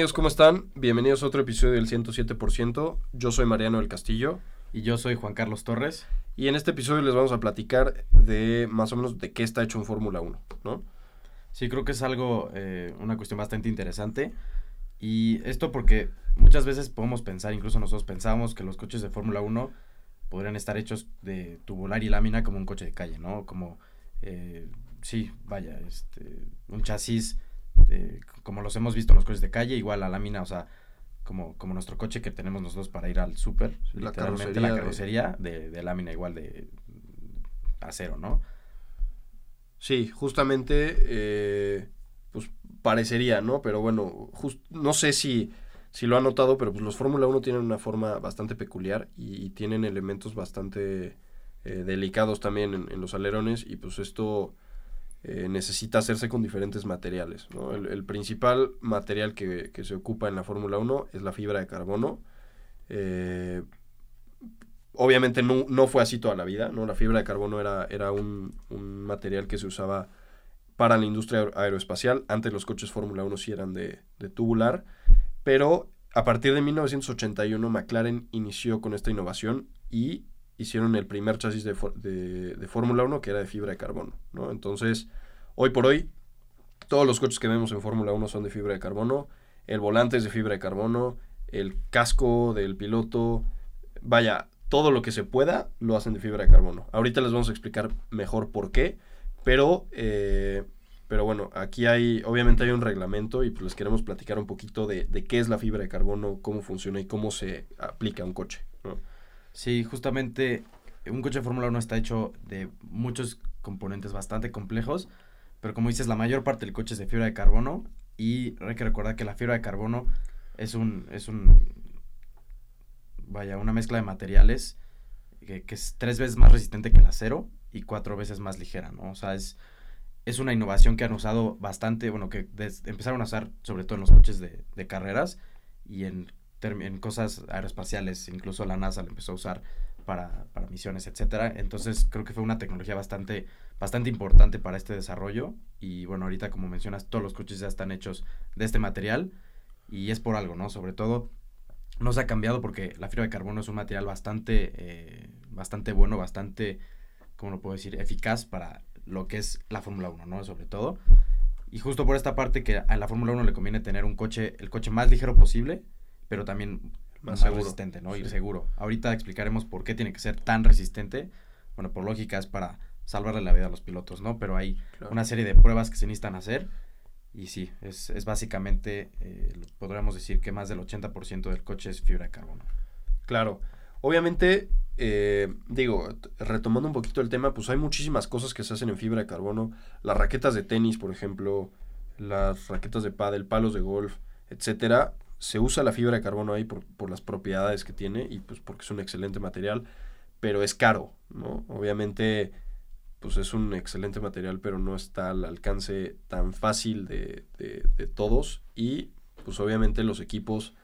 amigos? ¿Cómo están? Bienvenidos a otro episodio del 107%. Yo soy Mariano del Castillo. Y yo soy Juan Carlos Torres. Y en este episodio les vamos a platicar de más o menos de qué está hecho en Fórmula 1, ¿no? Sí, creo que es algo, eh, una cuestión bastante interesante. Y esto porque muchas veces podemos pensar, incluso nosotros pensamos que los coches de Fórmula 1 podrían estar hechos de tubular y lámina como un coche de calle, ¿no? Como, eh, sí, vaya, este, un chasis como los hemos visto los coches de calle, igual la lámina, o sea, como, como nuestro coche que tenemos nosotros para ir al súper, literalmente la carrocería de, lámina igual de acero, ¿no? Sí, justamente, eh, pues parecería, ¿no? Pero bueno, no sé si, si lo han notado, pero pues los Fórmula 1 tienen una forma bastante peculiar y, tienen elementos bastante eh, delicados también en, los alerones y pues esto eh, necesita hacerse con diferentes materiales. El, principal material que, se ocupa en la Fórmula 1 es la fibra de carbono. Eh, obviamente no, fue así toda la vida, ¿no? La fibra de carbono era, era un, material que se usaba para la industria aeroespacial. Antes los coches Fórmula 1 sí eran de, tubular, pero a partir de 1981 McLaren inició con esta innovación y hicieron el primer chasis de, de, Fórmula 1 que era de fibra de carbono. ¿no? Entonces, hoy por hoy, todos los coches que vemos en Fórmula 1 son de fibra de carbono, el volante es de fibra de carbono, el casco del piloto, vaya, todo lo que se pueda lo hacen de fibra de carbono. Ahorita les vamos a explicar mejor por qué, pero, eh, pero bueno, aquí hay, obviamente hay un reglamento y pues les queremos platicar un poquito de, qué es la fibra de carbono, cómo funciona y cómo se aplica a un coche. Sí, justamente un coche de Fórmula 1 está hecho de muchos componentes bastante complejos, pero como dices, la mayor parte del coche es de fibra de carbono y hay que recordar que la fibra de carbono es un, es un, vaya, una mezcla de materiales que, es tres veces más resistente que el acero y cuatro veces más ligera, ¿no? O sea, es, es una innovación que han usado bastante, bueno, que empezaron a usar sobre todo en los coches de carreras y en en cosas aeroespaciales, incluso la NASA lo empezó a usar para, para, misiones, etcétera. Entonces creo que fue una tecnología bastante, bastante importante para este desarrollo. Y bueno, ahorita como mencionas, todos los coches ya están hechos de este material y es por algo, ¿no? Sobre todo no se ha cambiado porque la fibra de carbono es un material bastante, eh, bastante bueno, bastante, ¿cómo lo puedo decir?, eficaz para lo que es la Fórmula 1, ¿no? Sobre todo. Y justo por esta parte que a la Fórmula 1 le conviene tener un coche, el coche más ligero posible, pero también más, resistente, ¿no? Y seguro. Ahorita explicaremos por qué tiene que ser tan resistente. Bueno, por lógica es para salvarle la vida a los pilotos, ¿no? Pero hay una serie de pruebas que se necesitan hacer. Y sí, es, es básicamente, eh, podríamos decir que más del 80% del coche es fibra de carbono. Claro. Obviamente, eh, digo, retomando un poquito el tema, pues hay muchísimas cosas que se hacen en fibra de carbono. Las raquetas de tenis, por ejemplo, las raquetas de pádel, palos de golf, etcétera, se usa la fibra de carbono ahí por, por, las propiedades que tiene y pues porque es un excelente material, pero es caro, ¿no? Obviamente, pues es un excelente material, pero no está al alcance tan fácil de, de, todos y pues obviamente los equipos,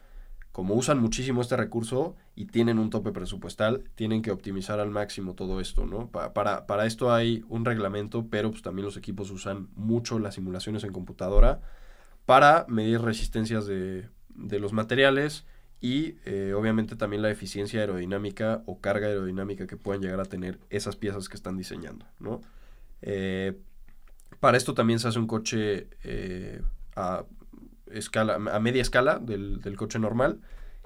como usan muchísimo este recurso y tienen un tope presupuestal, tienen que optimizar al máximo todo esto, ¿no? para, para esto hay un reglamento, pero pues también los equipos usan mucho las simulaciones en computadora para medir resistencias de de los materiales y eh, obviamente también la eficiencia aerodinámica o carga aerodinámica que puedan llegar a tener esas piezas que están diseñando. ¿no? Eh, para esto también se hace un coche eh, a, escala, a media escala del, coche normal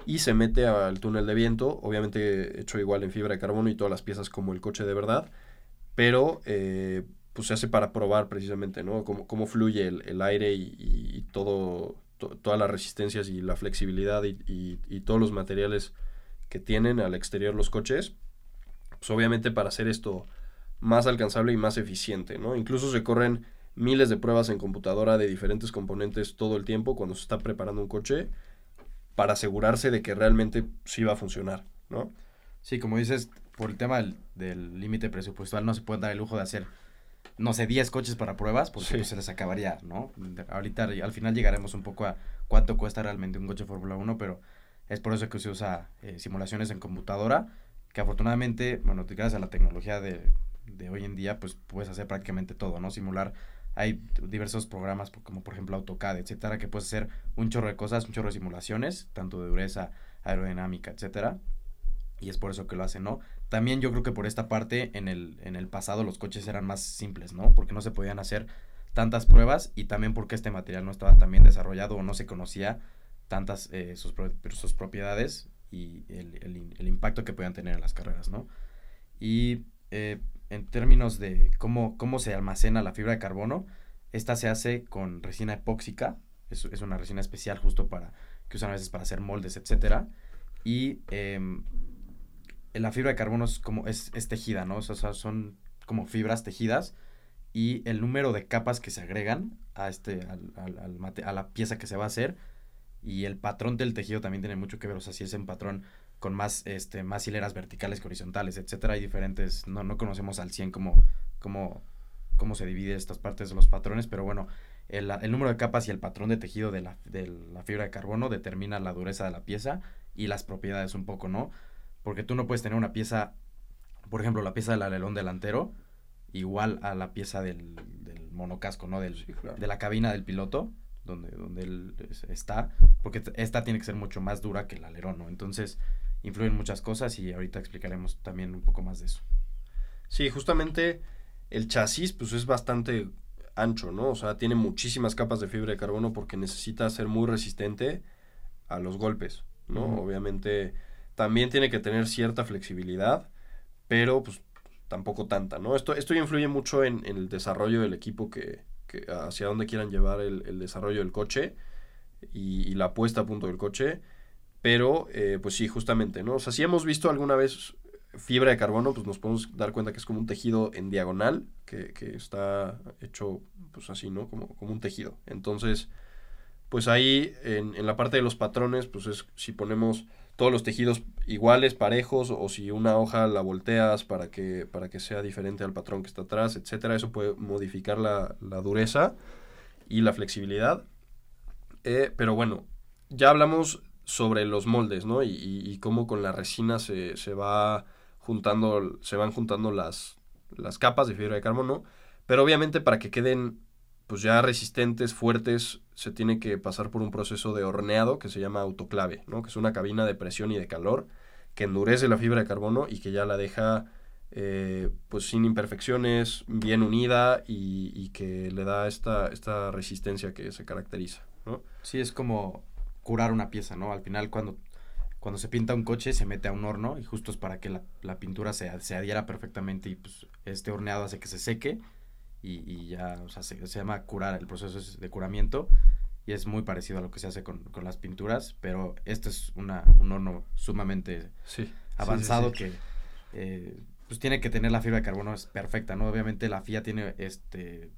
y se mete al túnel de viento, obviamente hecho igual en fibra de carbono y todas las piezas como el coche de verdad, pero pues se hace para probar precisamente ¿no? cómo, cómo fluye el, aire y todo todas las resistencias y la flexibilidad y, todos los materiales que tienen al exterior los coches, pues obviamente para hacer esto más alcanzable y más eficiente, ¿no? Incluso se corren miles de pruebas en computadora de diferentes componentes todo el tiempo cuando se está preparando un coche para asegurarse de que realmente sí va a funcionar, ¿no? Sí, como dices, por el tema del límite presupuestal no se puede dar el lujo de hacer no sé, 10 coches para pruebas, porque pues, se les acabaría, ¿no? Ahorita al final llegaremos un poco a cuánto cuesta realmente un coche Fórmula 1, pero es por eso que se usa eh, simulaciones en computadora, que afortunadamente, bueno, gracias a la tecnología de, de, hoy en día, pues puedes hacer prácticamente todo, ¿no? Simular hay diversos programas como por ejemplo AutoCAD, etcétera, que puedes hacer un chorro de cosas, un chorro de simulaciones, tanto de dureza, aerodinámica, etcétera. Y es por eso que lo hacen, ¿no? También yo creo que por esta parte en el, en el pasado los coches eran más simples, ¿no? Porque no se podían hacer tantas pruebas y también porque este material no estaba tan bien desarrollado o no se conocía tantas eh, sus, sus, propiedades y el, el, impacto que podían tener en las carreras, ¿no? Y eh, en términos de cómo, cómo se almacena la fibra de carbono, esta se hace con resina epóxica, es, es una resina especial justo para, que usan a veces para hacer moldes, etcétera, y eh, la fibra de carbono es como, es, tejida, ¿no? O sea, son como fibras tejidas, y el número de capas que se agregan a, este, al, al a la pieza que se va a hacer, y el patrón del tejido también tiene mucho que ver, o sea, si es un patrón con más, este, más hileras verticales que horizontales, etcétera. Hay diferentes, no, no conocemos al 100 cómo, cómo, cómo se divide estas partes de los patrones, pero bueno, el, el, número de capas y el patrón de tejido de la, de la fibra de carbono determina la dureza de la pieza y las propiedades un poco, ¿no? Porque tú no puedes tener una pieza, por ejemplo, la pieza del alerón delantero, igual a la pieza del, del monocasco, ¿no? Del, Sí, claro. De la cabina del piloto, donde, donde él es- está, porque esta tiene que ser mucho más dura que el alerón, ¿no? Entonces, influyen muchas cosas y ahorita explicaremos también un poco más de eso. Sí, justamente el chasis pues es bastante ancho, ¿no? O sea, tiene muchísimas capas de fibra de carbono porque necesita ser muy resistente a los golpes, ¿no? Obviamente también tiene que tener cierta flexibilidad, pero pues tampoco tanta, ¿no? Esto, esto influye mucho en, el desarrollo del equipo que, que hacia dónde quieran llevar el, el desarrollo del coche y, y la puesta a punto del coche. Pero, eh, pues sí, justamente, ¿no? O sea, si hemos visto alguna vez fibra de carbono, pues nos podemos dar cuenta que es como un tejido en diagonal, que, que está hecho, pues así, ¿no? Como, como un tejido. Entonces, pues ahí en, en la parte de los patrones, pues es si ponemos todos los tejidos iguales, parejos, o si una hoja la volteas para que, para que sea diferente al patrón que está atrás, etcétera. Eso puede modificar la, la dureza y la flexibilidad. Eh, pero bueno, ya hablamos sobre los moldes, ¿no? Y, cómo con la resina se, se va juntando, se van juntando las, las capas de fibra de carbono. Pero obviamente para que queden pues ya resistentes, fuertes, se tiene que pasar por un proceso de horneado que se llama autoclave, ¿no? Que es una cabina de presión y de calor que endurece la fibra de carbono y que ya la deja eh, pues sin imperfecciones, bien unida y, que le da esta, esta resistencia que se caracteriza, ¿no? Sí, es como curar una pieza, ¿no? Al final cuando, cuando se pinta un coche se mete a un horno y justo es para que la, la pintura se, se adhiera perfectamente y pues este horneado hace que se seque y, y ya, o sea, se, se llama curar, el proceso es de curamiento y es muy parecido a lo que se hace con, con las pinturas, pero este es una, un horno sumamente Sí. avanzado que eh, pues tiene que tener la fibra de carbono es perfecta, ¿no? Obviamente la FIA tiene este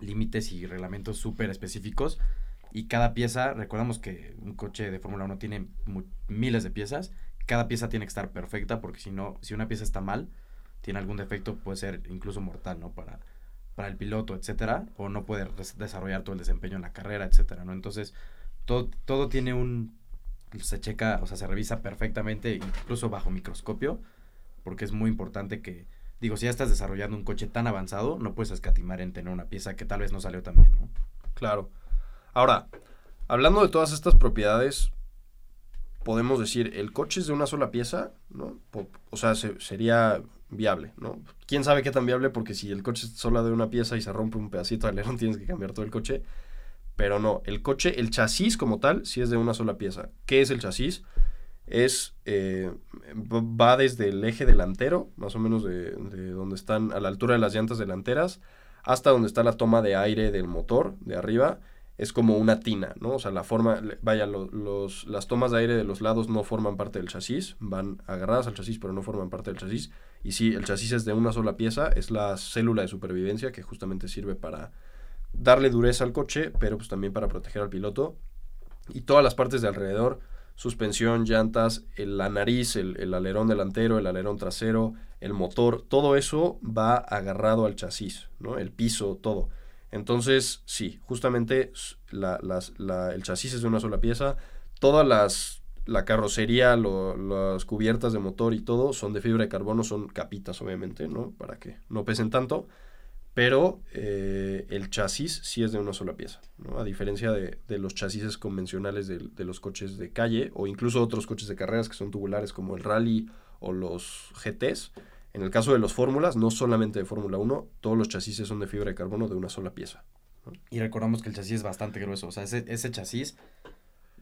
límites y reglamentos súper específicos y cada pieza, recordamos que un coche de Fórmula 1 tiene miles de piezas, cada pieza tiene que estar perfecta porque si no, si una pieza está mal, tiene algún defecto, puede ser incluso mortal, ¿no? Para, para el piloto, etcétera, o no puede des- desarrollar todo el desempeño en la carrera, etcétera, ¿no? Entonces, todo, todo tiene un, se checa, o sea, se revisa perfectamente, incluso bajo microscopio, porque es muy importante que, digo, si ya estás desarrollando un coche tan avanzado, no puedes escatimar en tener una pieza que tal vez no salió tan bien, ¿no? Claro. Ahora, hablando de todas estas propiedades, podemos decir, el coche es de una sola pieza, ¿no? O sea, se- sería viable, ¿no? ¿Quién sabe qué tan viable? Porque si el coche es solo de una pieza y se rompe un pedacito de alerón, tienes que cambiar todo el coche. Pero no, el coche, el chasis como tal, sí es de una sola pieza. ¿Qué es el chasis? Es, eh, va desde el eje delantero, más o menos de, de donde están, a la altura de las llantas delanteras, hasta donde está la toma de aire del motor, de arriba, es como una tina, ¿no? O sea, la forma, vaya, lo- los, las tomas de aire de los lados no forman parte del chasis, van agarradas al chasis, pero no forman parte del chasis. Y sí, el chasis es de una sola pieza, es la célula de supervivencia que justamente sirve para darle dureza al coche, pero pues también para proteger al piloto. Y todas las partes de alrededor, suspensión, llantas, la nariz, el, alerón delantero, el alerón trasero, el motor, todo eso va agarrado al chasis, ¿no? El piso, todo. Entonces, sí, justamente el chasis es de una sola pieza. Todas las, la carrocería, lo- las cubiertas de motor y todo son de fibra de carbono, son capitas, obviamente, ¿no? Para que no pesen tanto. pero eh, el chasis sí es de una sola pieza. A diferencia de, de los chasis convencionales de, de, los coches de calle o incluso otros coches de carreras que son tubulares como el Rally o los GTs. En el caso de los fórmulas, no solamente de Fórmula 1, todos los chasis son de fibra de carbono de una sola pieza. Y recordamos que el chasis es bastante grueso, o sea, ese, ese chasis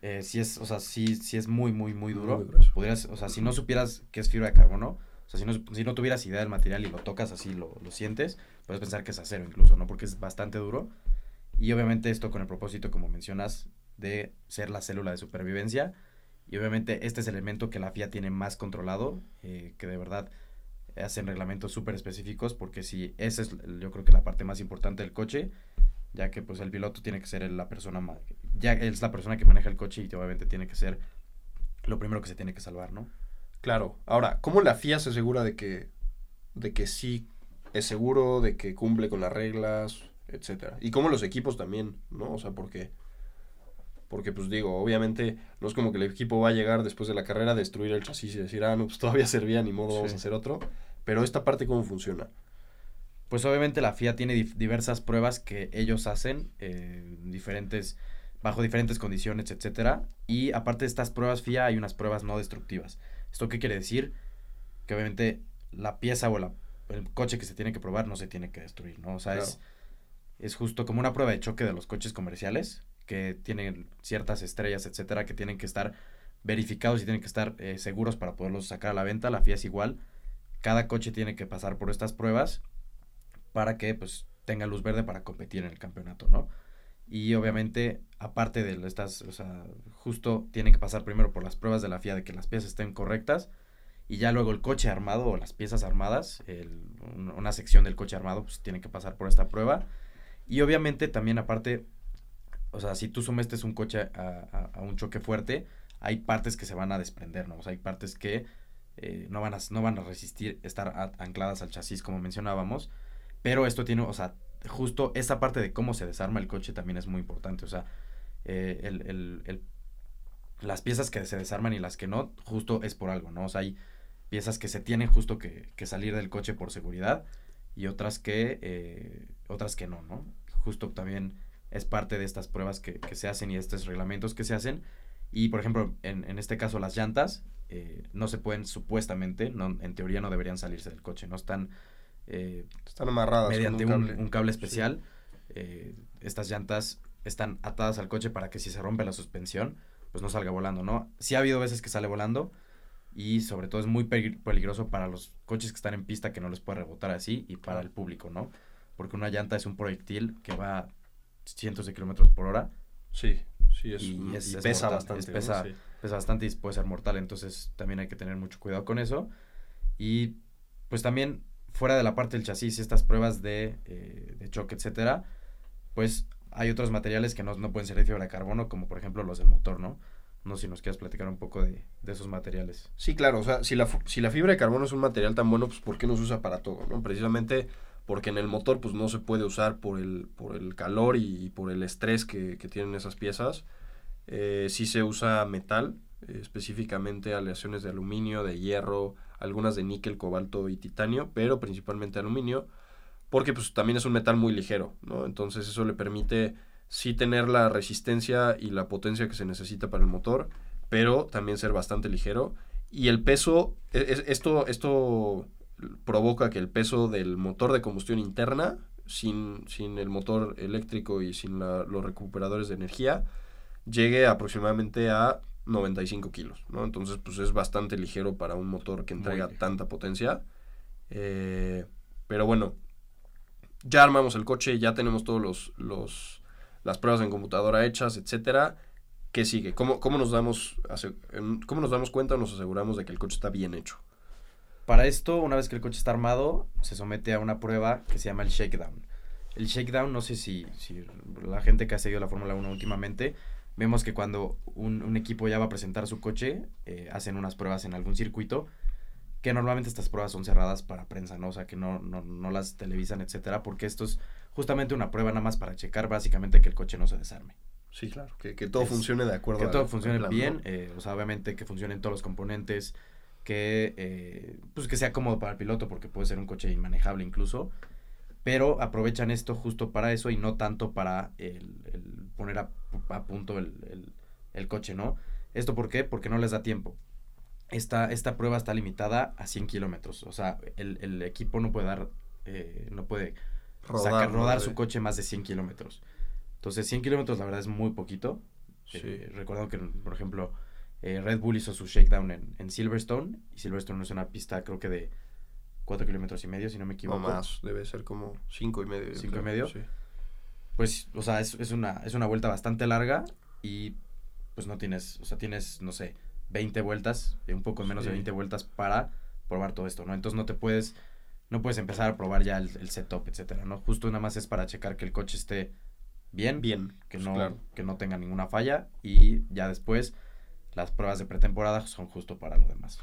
eh, sí es, o sea, sí, sí es muy, muy, muy duro. Muy. Podrías, o sea, si no supieras que es fibra de carbono, o sea, si no, si no tuvieras idea del material y lo tocas así, lo, lo sientes, puedes pensar que es acero incluso, ¿no? Porque es bastante duro. Y obviamente esto con el propósito, como mencionas, de ser la célula de supervivencia. Y obviamente este es el elemento que la FIA tiene más controlado, eh, que de verdad hacen reglamentos súper específicos, porque si esa es yo creo que la parte más importante del coche, ya que pues el piloto tiene que ser la persona más, ya es la persona que maneja el coche y obviamente tiene que ser lo primero que se tiene que salvar, ¿no? Claro. Ahora, ¿cómo la FIA se asegura de que, de que sí es seguro, de que cumple con las reglas, etcétera? Y cómo los equipos también, ¿no? O sea, porque, porque pues digo, obviamente no es como que el equipo va a llegar después de la carrera a destruir el chasis y decir, ah, no, pues todavía servía, ni modo, vamos Sí. a hacer otro. Pero esta parte, ¿cómo funciona? Pues obviamente la FIA tiene diversas pruebas que ellos hacen, eh, diferentes, bajo diferentes condiciones, etcétera. Y aparte de estas pruebas FIA hay unas pruebas no destructivas. ¿Esto qué quiere decir? Que obviamente la pieza o la, el coche que se tiene que probar no se tiene que destruir, ¿no? O sea, es, es justo como una prueba de choque de los coches comerciales que tienen ciertas estrellas, etcétera, que tienen que estar verificados y tienen que estar eh, seguros para poderlos sacar a la venta. La FIA es igual. Cada coche tiene que pasar por estas pruebas para que pues tenga luz verde para competir en el campeonato, ¿no? Y obviamente, aparte de estas, o sea, justo tienen que pasar primero por las pruebas de la FIA de que las piezas estén correctas y ya luego el coche armado o las piezas armadas, una sección del coche armado, pues tiene que pasar por esta prueba. Y obviamente también aparte, o sea, si tú sometes un coche a, a- un choque fuerte, hay partes que se van a desprender, ¿no? O sea, hay partes que eh, no, van a, no van a resistir estar ancladas al chasis, como mencionábamos. Pero esto tiene, o sea, justo esa parte de cómo se desarma el coche también es muy importante. O sea, eh, el, el- las piezas que se desarman y las que no, justo es por algo, ¿no? O sea, hay piezas que se tienen justo que, que salir del coche por seguridad y otras que, eh, otras que no, ¿no? Justo también es parte de estas pruebas que, que se hacen y estos reglamentos que se hacen. Y, por ejemplo, en, en este caso las llantas eh, no se pueden supuestamente, no, en teoría no deberían salirse del coche, no están... eh, Están amarradas mediante un un, cable. un cable especial. eh, estas llantas están atadas al coche para que si se rompe la suspensión, pues no salga volando, ¿no? Sí ha habido veces que sale volando y sobre todo es muy peli- peligroso para los coches que están en pista que no les puede rebotar así y para el público, ¿no? Porque una llanta es un proyectil que va a cientos de kilómetros por hora, Sí, sí, es, Y y es- es pesa mortal, bastante. es ¿no? pesa- Sí. pesa bastante y puede ser mortal, entonces también hay que tener mucho cuidado con eso. Y pues también fuera de la parte del chasis y estas pruebas de, eh, de choque, etcétera, pues hay otros materiales que no, no pueden ser de fibra de carbono, como por ejemplo los del motor, ¿no? No sé si nos quieres platicar un poco de, de esos materiales. Sí, claro, o sea, si la, si la fibra de carbono es un material tan bueno, pues ¿por qué no se usa para todo? ¿no? Precisamente porque en el motor pues no se puede usar por el, por el calor y, por el estrés que, que tienen esas piezas. Eh, sí se usa metal, eh, específicamente aleaciones de aluminio, de hierro, algunas de níquel, cobalto y titanio, pero principalmente aluminio, porque pues también es un metal muy ligero, ¿no? Entonces eso le permite sí tener la resistencia y la potencia que se necesita para el motor, pero también ser bastante ligero. Y el peso, e- es- esto, esto provoca que el peso del motor de combustión interna, sin, sin el motor eléctrico y sin los recuperadores de energía, llegue aproximadamente a 95 kilos, ¿no? Entonces, pues es bastante ligero para un motor que entrega tanta potencia. Eh, pero bueno, ya armamos el coche, ya tenemos todos los, los las pruebas en computadora hechas, etcétera. ¿Qué sigue? ¿Cómo, cómo nos damos cómo nos damos cuenta o nos aseguramos de que el coche está bien hecho? Para esto, una vez que el coche está armado, se somete a una prueba que se llama el shakedown. El shakedown, no sé si, si la gente que ha seguido la Fórmula 1 últimamente, vemos que cuando un, un equipo ya va a presentar su coche, eh, hacen unas pruebas en algún circuito, que normalmente estas pruebas son cerradas para prensa, ¿no? O sea, que no, no, no las televisan, etcétera, porque esto es justamente una prueba nada más para checar básicamente que el coche no se desarme. Sí, claro. Que, que todo Es- funcione de acuerdo Que todo funcione plan, bien, ¿no? eh, o sea, obviamente que funcionen todos los componentes, que, eh, pues que sea cómodo para el piloto, porque puede ser un coche inmanejable incluso. pero aprovechan esto justo para eso y no tanto para el, el poner a, a punto el, el, el, coche, ¿no? ¿Esto por qué? Porque no les da tiempo. Esta, esta prueba está limitada a 100 kilómetros, o sea, el, el, equipo no puede dar, eh, no puede rodar, sacar, rodar su coche más de 100 kilómetros. Entonces, 100 kilómetros la verdad es muy poquito. Sí. Eh, recuerdo que, por ejemplo, eh, Red Bull hizo su shakedown en, en, Silverstone. Y Silverstone es una pista, creo que de 4 kilómetros y medio, si no me equivoco. O más, debe ser como 5 y medio. 5 y medio. Sí. Pues, o sea, es, es, una, es una vuelta bastante larga y pues no tienes, o sea, tienes, no sé, 20 vueltas, eh, un poco menos sí. de 20 vueltas para probar todo esto, ¿no? Entonces no te puedes, no puedes empezar a probar ya el, el setup, etcétera, ¿no? Justo nada más es para checar que el coche esté bien, bien que no, claro. que no tenga ninguna falla y ya después las pruebas de pretemporada son justo para lo demás.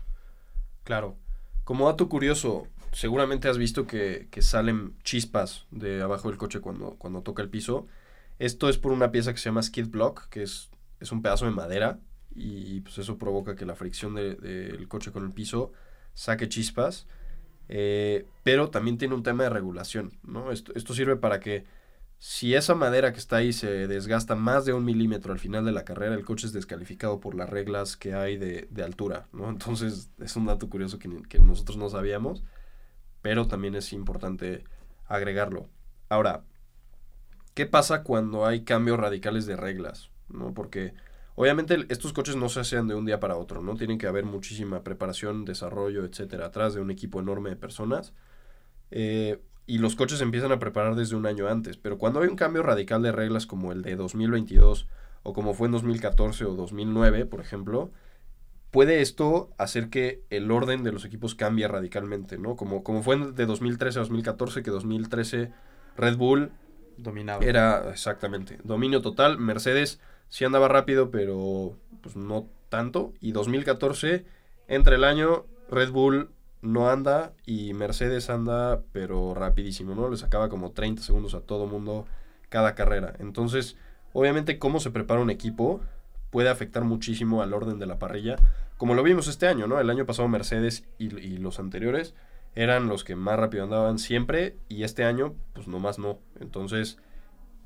Claro. Como dato curioso, seguramente has visto que, que, salen chispas de abajo del coche cuando, cuando toca el piso. Esto es por una pieza que se llama skid block, que es, es un pedazo de madera y pues eso provoca que la fricción del de, de coche con el piso saque chispas. Eh, pero también tiene un tema de regulación, ¿no? Esto, esto sirve para que si esa madera que está ahí se desgasta más de un milímetro al final de la carrera, el coche es descalificado por las reglas que hay de, de altura, ¿no? Entonces es un dato curioso que, que, nosotros no sabíamos, pero también es importante agregarlo. Ahora, ¿qué pasa cuando hay cambios radicales de reglas? ¿no? Porque obviamente estos coches no se hacen de un día para otro, ¿no? Tienen que haber muchísima preparación, desarrollo, etcétera, atrás de un equipo enorme de personas. Eh, y los coches empiezan a preparar desde un año antes. Pero cuando hay un cambio radical de reglas como el de 2022 o como fue en 2014 o 2009, por ejemplo, puede esto hacer que el orden de los equipos cambie radicalmente, ¿no? Como, como fue de 2013 a 2014, que 2013 Red Bull dominaba. Era exactamente dominio total. Mercedes sí andaba rápido, pero pues no tanto. Y 2014, entre el año, Red Bull no anda y Mercedes anda pero rapidísimo, ¿no? Le sacaba como 30 segundos a todo mundo cada carrera. Entonces, obviamente cómo se prepara un equipo puede afectar muchísimo al orden de la parrilla, como lo vimos este año, ¿no? El año pasado Mercedes y, y los anteriores eran los que más rápido andaban siempre y este año pues nomás no. Entonces,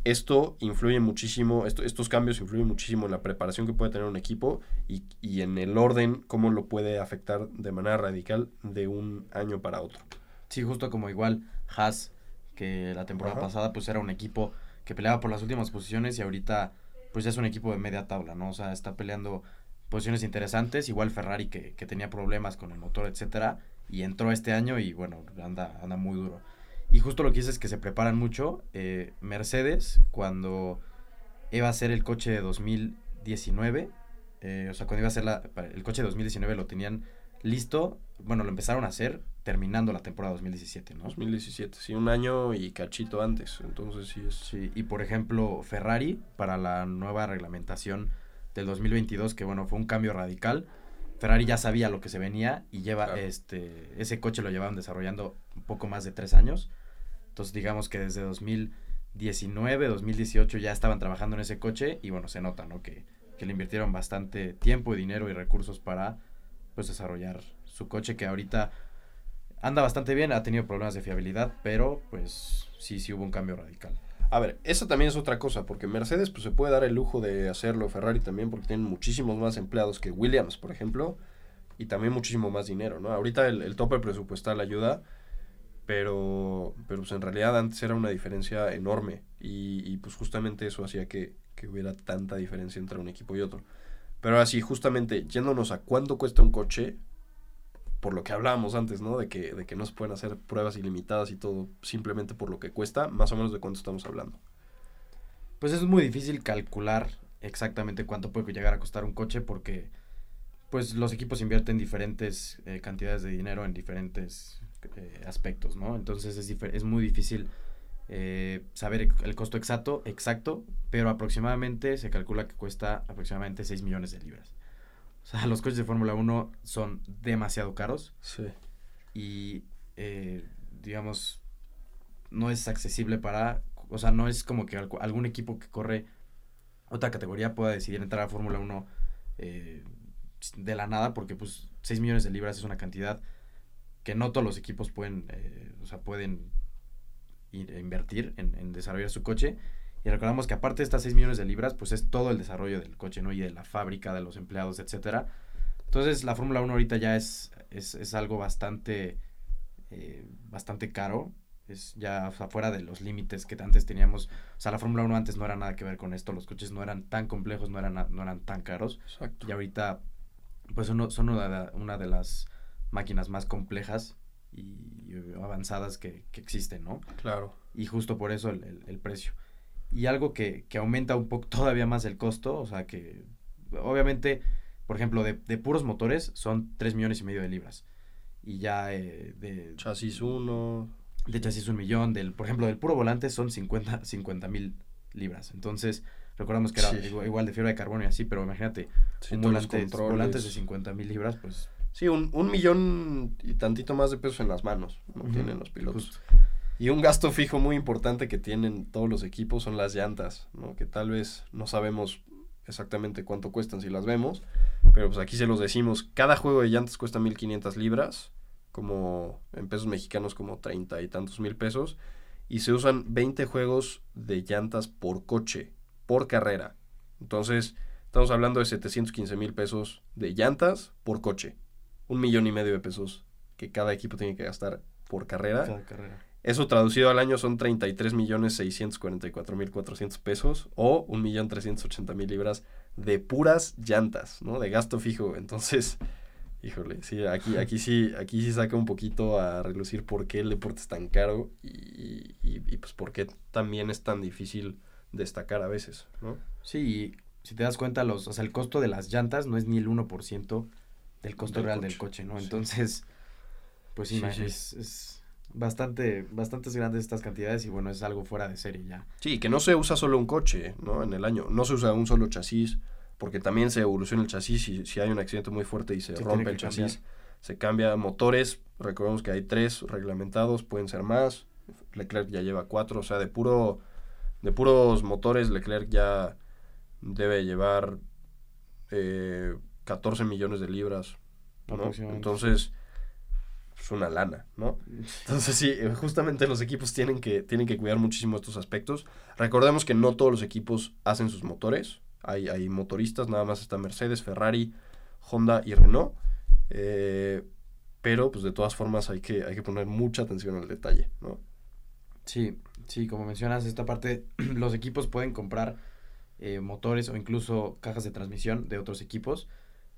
esto influye muchísimo, esto, estos cambios influyen muchísimo en la preparación que puede tener un equipo y, y, en el orden, cómo lo puede afectar de manera radical de un año para otro. Sí, justo como igual Haas, que la temporada Ajá. pasada pues era un equipo que peleaba por las últimas posiciones y ahorita pues ya es un equipo de media tabla, ¿no? O sea, está peleando posiciones interesantes, igual Ferrari que, que tenía problemas con el motor, etcétera, y entró este año y bueno, anda, anda muy duro. Y justo lo que dices es que se preparan mucho. Eh, Mercedes, cuando iba a ser el coche de 2019, eh, o sea, cuando iba a ser la, el coche de 2019 lo tenían listo, bueno, lo empezaron a hacer terminando la temporada 2017, ¿no? 2017, sí, un año y cachito antes, entonces sí es... Sí, y por ejemplo, Ferrari, para la nueva reglamentación del 2022, que bueno, fue un cambio radical, Ferrari ya sabía lo que se venía y lleva, claro. este, ese coche lo llevaban desarrollando un poco más de tres años. Entonces digamos que desde 2019, 2018 ya estaban trabajando en ese coche y bueno, se nota, ¿no? Que, que le invirtieron bastante tiempo y dinero y recursos para pues desarrollar su coche que ahorita anda bastante bien, ha tenido problemas de fiabilidad, pero pues sí, sí hubo un cambio radical. A ver, esa también es otra cosa, porque Mercedes pues, se puede dar el lujo de hacerlo, Ferrari también, porque tienen muchísimos más empleados que Williams, por ejemplo, y también muchísimo más dinero, ¿no? Ahorita el, el tope presupuestal ayuda, pero, pero pues en realidad antes era una diferencia enorme y, y pues justamente eso hacía que, que, hubiera tanta diferencia entre un equipo y otro. Pero así, justamente yéndonos a cuánto cuesta un coche, por lo que hablábamos antes, ¿no? De que, de que no se pueden hacer pruebas ilimitadas y todo simplemente por lo que cuesta, más o menos de cuánto estamos hablando. Pues es muy difícil calcular exactamente cuánto puede llegar a costar un coche porque pues los equipos invierten diferentes eh, cantidades de dinero en diferentes eh, aspectos, ¿no? Entonces es, es muy difícil eh, saber el costo exacto, exacto, pero aproximadamente se calcula que cuesta aproximadamente 6 millones de libras. O sea, los coches de Fórmula 1 son demasiado caros. Sí. Y, eh, digamos, no es accesible para... O sea, no es como que algún equipo que corre otra categoría pueda decidir entrar a Fórmula 1 eh, de la nada, porque pues 6 millones de libras es una cantidad que no todos los equipos pueden, eh, o sea, pueden invertir en, en, desarrollar su coche. Y recordamos que aparte de estas 6 millones de libras, pues es todo el desarrollo del coche, ¿no? Y de la fábrica, de los empleados, etcétera. Entonces la Fórmula 1 ahorita ya es, es, es algo bastante, eh, bastante caro. Es ya afuera de los límites que antes teníamos. O sea, la Fórmula 1 antes no era nada que ver con esto. Los coches no eran tan complejos, no eran, no eran tan caros. Exacto. Y ahorita, pues uno, son una de, una de las máquinas más complejas y avanzadas que, que, existen, ¿no? Claro. Y justo por eso el, el, el precio. Y algo que, que, aumenta un poco todavía más el costo, o sea que obviamente, por ejemplo, de, de puros motores son 3 millones y medio de libras. Y ya eh, de... Chasis 1. De chasis un millón, del, por ejemplo, del puro volante son 50 mil libras. Entonces, recordamos que era sí. igual, igual, de fibra de carbono y así, pero imagínate, sí, un volante, volantes de 50 mil libras, pues Sí, un, un, millón y tantito más de pesos en las manos no uh -huh. tienen los pilotos. Justo. Y un gasto fijo muy importante que tienen todos los equipos son las llantas, ¿no? Que tal vez no sabemos exactamente cuánto cuestan si las vemos, pero pues aquí se los decimos, cada juego de llantas cuesta 1500 libras, como en pesos mexicanos como 30 y tantos mil pesos, y se usan 20 juegos de llantas por coche, por carrera. Entonces, estamos hablando de 715 mil pesos de llantas por coche un millón y medio de pesos que cada equipo tiene que gastar por carrera. Cada carrera. Eso traducido al año son 33 millones 644 mil 400 pesos o 1 millón 380 mil libras de puras llantas, ¿no? De gasto fijo. Entonces, híjole, sí, aquí, aquí sí, aquí sí saca un poquito a relucir por qué el deporte es tan caro y, y, y pues por qué también es tan difícil destacar a veces, ¿no? Sí, si te das cuenta, los, o sea, el costo de las llantas no es ni el 1% del costo del real coche. del coche, ¿no? Sí. Entonces, pues sí, sí, es, es, bastante, bastantes grandes estas cantidades y bueno, es algo fuera de serie ya. Sí, que no se usa solo un coche, ¿no? En el año, no se usa un solo chasis, porque también se evoluciona el chasis y si hay un accidente muy fuerte y se, se rompe el chasis, cambiar. se cambia motores, recordemos que hay tres reglamentados, pueden ser más, Leclerc ya lleva cuatro, o sea, de puro, de puros motores, Leclerc ya debe llevar eh, 14 millones de libras. ¿no? Entonces, es una lana, ¿no? Entonces, sí, justamente los equipos tienen que, tienen que cuidar muchísimo estos aspectos. Recordemos que no todos los equipos hacen sus motores. Hay, hay motoristas, nada más está Mercedes, Ferrari, Honda y Renault. Eh, pero, pues, de todas formas, hay que, hay que poner mucha atención al detalle, ¿no? Sí, sí, como mencionas, esta parte, los equipos pueden comprar eh, motores o incluso cajas de transmisión de otros equipos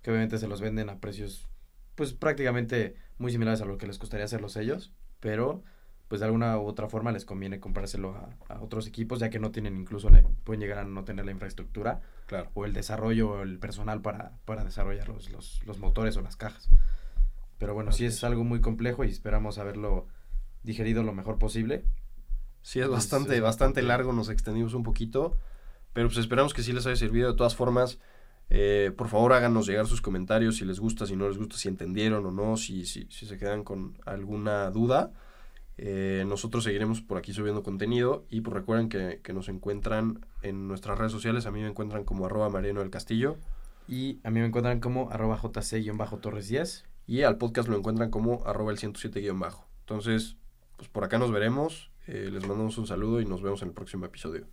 que obviamente se los venden a precios pues prácticamente muy similares a lo que les costaría hacerlos ellos, pero pues de alguna u otra forma les conviene comprárselo a, a otros equipos ya que no tienen incluso, la, pueden llegar a no tener la infraestructura claro. o el desarrollo o el personal para, para desarrollar los, los, los, motores o las cajas. Pero bueno, sí es algo muy complejo y esperamos haberlo digerido lo mejor posible. Sí, es bastante, es, es bastante largo, nos extendimos un poquito, pero pues esperamos que sí les haya servido. De todas formas, eh, por favor, háganos llegar sus comentarios si les gusta, si no les gusta, si entendieron o no, si, si, si se quedan con alguna duda. Eh, nosotros seguiremos por aquí subiendo contenido y pues recuerden que, que, nos encuentran en nuestras redes sociales. A mí me encuentran como arroba Mariano del Castillo. Y a mí me encuentran como arroba JC-Torres 10. Y al podcast lo encuentran como arroba el 107-bajo. Entonces, pues por acá nos veremos. Eh, les mandamos un saludo y nos vemos en el próximo episodio.